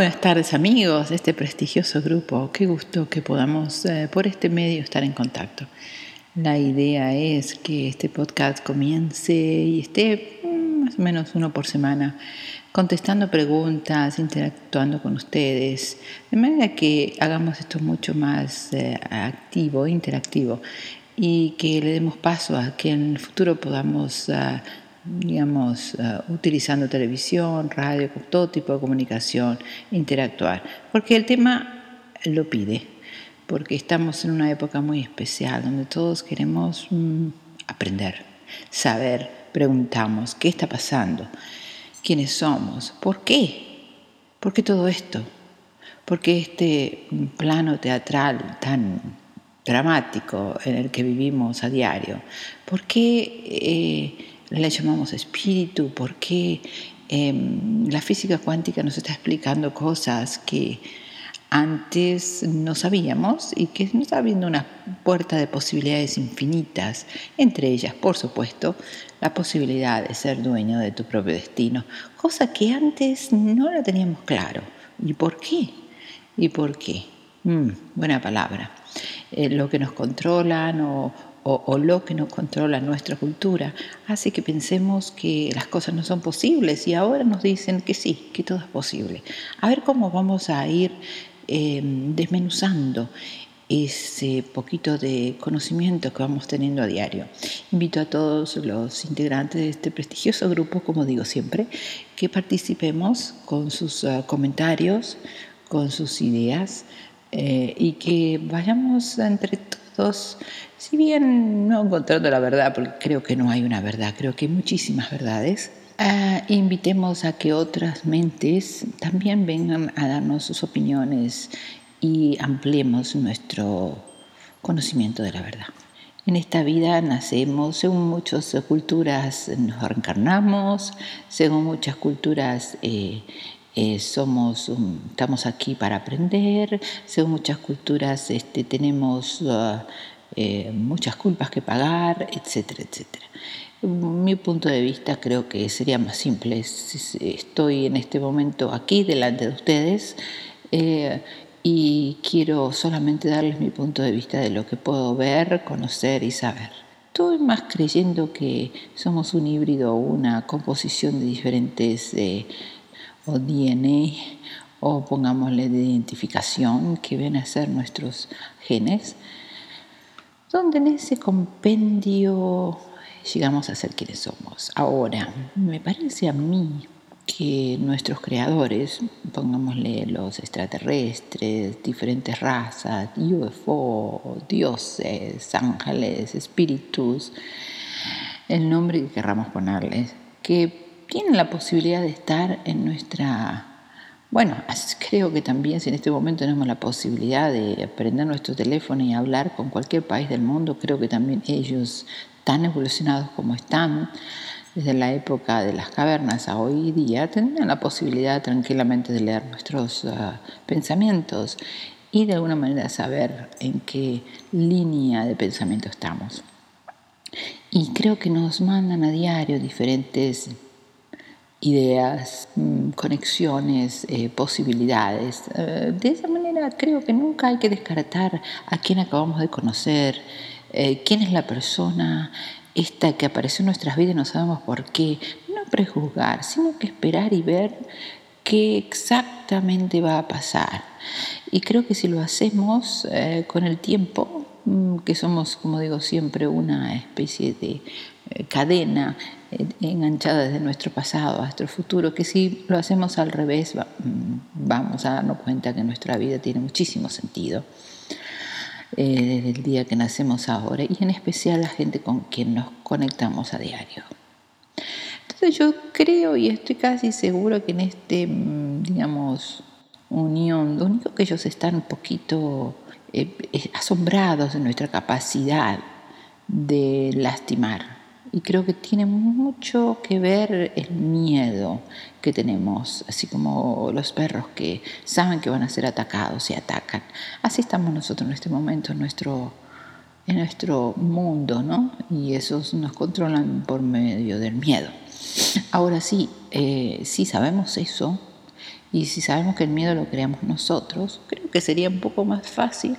buenas tardes amigos de este prestigioso grupo. Qué gusto que podamos eh, por este medio estar en contacto. La idea es que este podcast comience y esté mm, más o menos uno por semana contestando preguntas, interactuando con ustedes, de manera que hagamos esto mucho más eh, activo, interactivo y que le demos paso a que en el futuro podamos ah, digamos, uh, utilizando televisión, radio, todo tipo de comunicación, interactuar, porque el tema lo pide, porque estamos en una época muy especial donde todos queremos mm, aprender, saber, preguntamos, ¿qué está pasando? ¿Quiénes somos? ¿Por qué? ¿Por qué todo esto? ¿Por qué este plano teatral tan dramático en el que vivimos a diario? ¿Por qué... Eh, le llamamos espíritu porque em, la física cuántica nos está explicando cosas que antes no sabíamos y que nos está abriendo una puerta de posibilidades infinitas, entre ellas, por supuesto, la posibilidad de ser dueño de tu propio destino, cosa que antes no la teníamos claro. ¿Y por qué? ¿Y por qué? Mm, buena palabra. Eh, lo que nos controlan o, o, lo que nos controla nuestra cultura hace que pensemos que las cosas no son posibles y ahora nos dicen que sí, que todo es posible. A ver cómo vamos a ir em, desmenuzando ese poquito de conocimiento que vamos teniendo a diario. Invito a todos los integrantes de este prestigioso grupo, como digo siempre, que participemos con sus uh, comentarios, con sus ideas eh, y que vayamos entre todos si bien no encontrando la verdad, porque creo que no hay una verdad, creo que hay muchísimas verdades, ah, invitemos a que otras mentes también vengan a darnos sus opiniones y ampliemos nuestro conocimiento de la verdad. En esta vida nacemos, según muchas culturas nos reencarnamos, según muchas culturas eh, eh, somos, estamos aquí para aprender, según muchas culturas este, tenemos ah, eh, muchas culpas que pagar, etcétera, etcétera. Mi punto de vista creo que sería más simple. Estoy en este momento aquí delante de ustedes eh, y quiero solamente darles mi punto de vista de lo que puedo ver, conocer y saber. Estoy más creyendo que somos un híbrido, una composición de diferentes eh, o DNA o pongámosle de identificación que ven a ser nuestros genes donde en ese compendio llegamos a ser quienes somos. Ahora, me parece a mí que nuestros creadores, pongámosle los extraterrestres, diferentes razas, UFO, dioses, ángeles, espíritus, el nombre que querramos ponerles, que tienen la posibilidad de estar en nuestra bueno, creo que también si en este momento tenemos la posibilidad de aprender nuestro teléfono y hablar con cualquier país del mundo, creo que también ellos, tan evolucionados como están, desde la época de las cavernas a hoy día, tendrían la posibilidad tranquilamente de leer nuestros ah, pensamientos y de alguna manera saber en qué línea de pensamiento estamos. Y creo que nos mandan a diario diferentes ideas, mm, conexiones, eh, posibilidades. Eh, de esa manera creo que nunca hay que descartar a quien acabamos de conocer, eh, quién es la persona esta que apareció en nuestras vidas y no sabemos por qué. No prejuzgar, sino que esperar y ver qué exactamente va a pasar. Y creo que si lo hacemos con el tiempo, mm, que somos, como digo siempre, una especie de cadena enganchada desde nuestro pasado a nuestro futuro, que si lo hacemos al revés mm, vamos a darnos cuenta que nuestra vida tiene muchísimo sentido eh, desde el día que nacemos ahora y en especial la gente con quien nos conectamos a diario. Entonces yo creo y estoy casi seguro que en este, mm, digamos, unión, lo único que ellos están un poquito eh, asombrados de nuestra capacidad de lastimar y creo que tiene mucho que ver el miedo que tenemos, así como los perros que saben que van a ser atacados y atacan. Así estamos nosotros en este momento en nuestro, en nuestro mundo, ¿no? Y esos nos controlan por medio del miedo. Ahora sí, eh, si sabemos eso, Y si sabemos que el miedo lo creamos nosotros, creo que sería un poco más fácil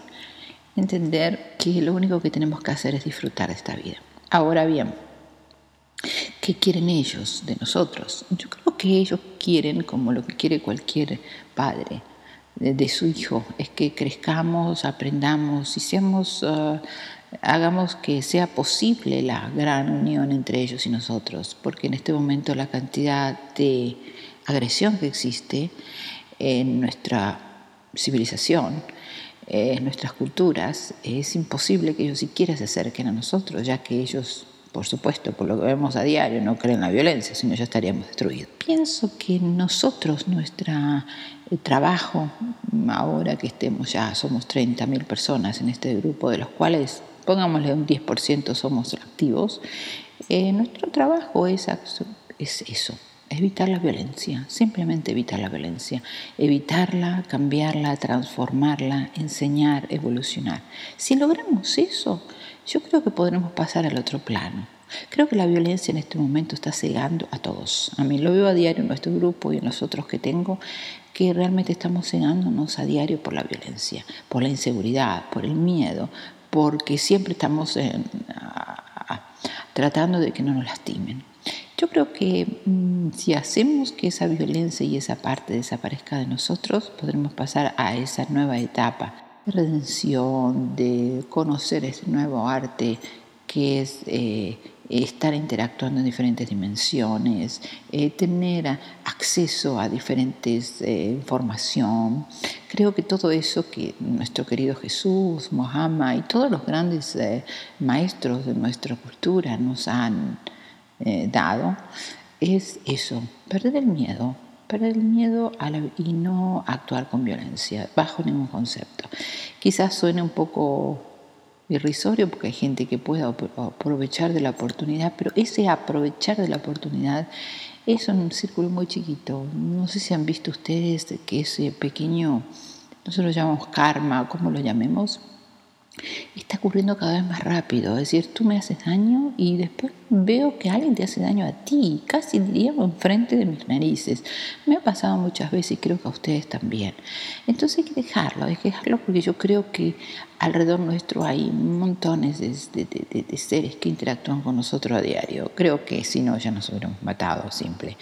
entender que lo único que tenemos que hacer es disfrutar de esta vida. Ahora bien, ¿qué quieren ellos de nosotros? Yo creo que ellos quieren, como lo que quiere cualquier padre de, su hijo, es que crezcamos, aprendamos y ah, hagamos que sea posible la gran unión entre ellos y nosotros, porque en este momento la cantidad de agresión que existe en nuestra civilización, en nuestras culturas, es imposible que ellos siquiera se acerquen a nosotros, ya que ellos, por supuesto, por lo que vemos a diario, no creen en la violencia, sino ya estaríamos destruidos. Pienso que nosotros, nuestro eh, trabajo, ahora que estemos ya, somos 30.000 personas en este grupo, de los cuales, pongámosle un 10% somos activos, eh, nuestro trabajo es, es eso, evitar la violencia, simplemente evitar la violencia, evitarla, cambiarla, transformarla, enseñar, evolucionar. Si logramos eso, yo creo que podremos pasar al otro plano. Creo que la violencia en este momento está cegando a todos. A mí lo veo a diario en nuestro grupo y en los otros que tengo, que realmente estamos cegándonos a diario por la violencia, por la inseguridad, por el miedo, porque siempre estamos tratando de que no nos lastimen. Yo creo que mm, si hacemos que esa violencia y esa parte desaparezca de nosotros, podremos pasar a esa nueva etapa redención, de conocer ese nuevo arte que es eh, estar interactuando en diferentes dimensiones, eh, tener acceso a diferentes eh, información. Creo que todo eso que nuestro querido Jesús, Mohammed y todos los grandes maestros de nuestra cultura nos han dado es eso, perder el miedo, perder el miedo a y no actuar con violencia, bajo ningún concepto. Quizás suene un poco irrisorio porque hay gente que puede aprovechar de la oportunidad, pero ese aprovechar de la oportunidad es un círculo muy chiquito. No sé si han visto ustedes que ese pequeño, nosotros lo llamamos karma, como lo llamemos, está ocurriendo cada vez más rápido. Es decir, tú me haces daño y después veo que alguien te hace daño a ti, casi diría enfrente de mis narices. Me ha pasado muchas veces y creo que a ustedes también. Entonces hay que dejarlo, hay que dejarlo porque yo creo que alrededor nuestro hay montones de, seres que interactúan con nosotros a diario. Creo que si no ya nos hubiéramos matado, simple.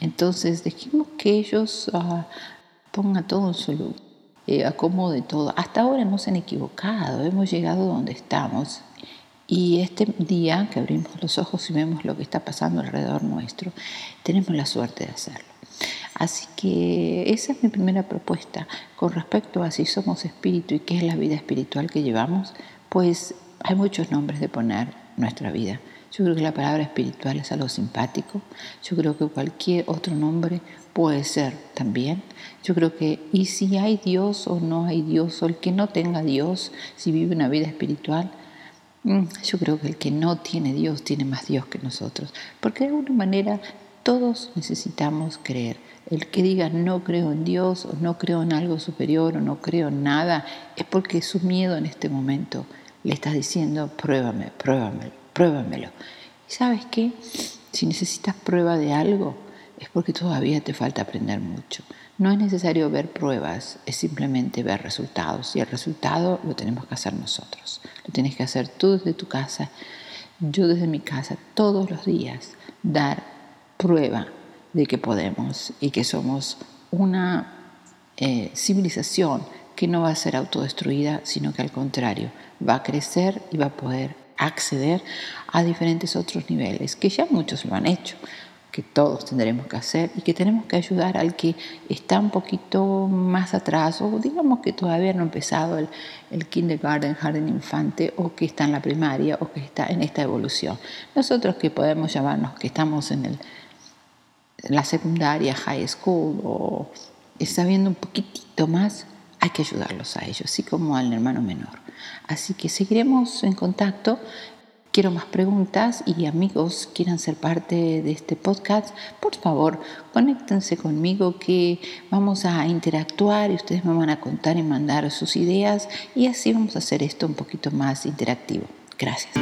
Entonces dejemos que ellos uh, pongan todo en su lugar eh, acomode todo. Hasta ahora han equivocado, hemos llegado donde estamos. Y este día que abrimos los ojos y vemos lo que está pasando alrededor nuestro, tenemos la suerte de hacerlo. Así que esa es mi primera propuesta con respecto a si somos espíritu y qué es la vida espiritual que llevamos, pues hay muchos nombres de poner nuestra vida. Yo creo que la palabra espiritual es algo simpático. Yo creo que cualquier otro nombre puede ser también. Yo creo que, y si hay Dios o no hay Dios, o el que no tenga Dios, si vive una vida espiritual, mm, yo creo que el que no tiene Dios tiene más Dios que nosotros. Porque de alguna manera todos necesitamos creer. El que diga no creo en Dios o no creo en algo superior o no creo en nada, es porque su miedo en este momento le está diciendo pruébame, pruébame, pruébamelo. ¿Y sabes qué? Si necesitas prueba de algo, es porque todavía te falta aprender mucho. No es necesario ver pruebas, es simplemente ver resultados. Y el resultado lo tenemos que hacer nosotros. Lo tienes que hacer tú desde tu casa, yo desde mi casa, todos los días, dar prueba de que podemos y que somos una eh, civilización que no va a ser autodestruida, sino que al contrario, va a crecer y va a poder acceder a diferentes otros niveles, que ya muchos lo han hecho, que todos tendremos que hacer y que tenemos que ayudar al que está un poquito más atrás o digamos que todavía no ha empezado el, el kindergarten, jardín infante o que está en la primaria o que está en esta evolución. Nosotros que podemos llamarnos que estamos en, el, en la secundaria, high school o sabiendo un poquitito más, hay que ayudarlos a ellos, así como al hermano menor. Así que seguiremos en contacto. Quiero más preguntas y amigos quieran ser parte de este podcast, por favor, conéctense conmigo que vamos a interactuar y ustedes me van a contar y mandar sus ideas y así vamos a hacer esto un poquito más interactivo. Gracias.